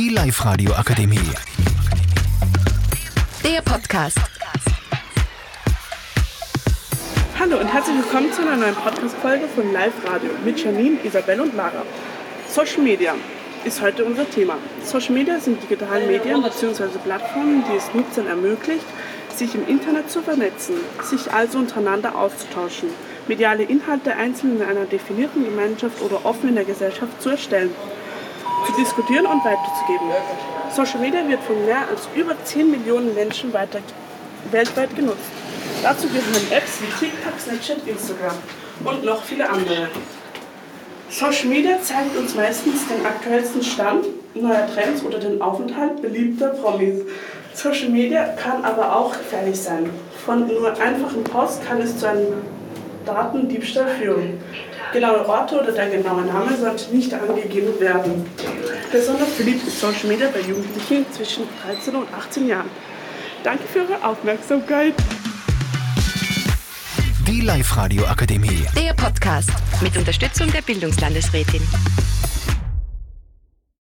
Die Live-Radio Akademie. Der Podcast. Hallo und herzlich willkommen zu einer neuen Podcast-Folge von Live Radio mit Janine, Isabelle und Lara. Social Media ist heute unser Thema. Social Media sind digitale Medien bzw. Plattformen, die es Nutzern ermöglicht, sich im Internet zu vernetzen, sich also untereinander auszutauschen, mediale Inhalte einzeln in einer definierten Gemeinschaft oder offen in der Gesellschaft zu erstellen, zu diskutieren und weiterzugeben. Social Media wird von mehr als über 10 Millionen Menschen weiter, weltweit genutzt. Dazu gehören Apps wie TikTok, Snapchat, Instagram und noch viele andere. Social Media zeigt uns meistens den aktuellsten Stand neuer Trends oder den Aufenthalt beliebter Promis. Social Media kann aber auch gefährlich sein. Von nur einfachen Posts kann es zu einem Datendiebstahl führen. Genaue Orte oder der genaue Name sollte nicht angegeben werden. Besonders beliebt ist Social Media bei Jugendlichen zwischen 13 und 18 Jahren. Danke für Ihre Aufmerksamkeit. Die Live-Radio Akademie. Der Podcast mit Unterstützung der Bildungslandesrätin.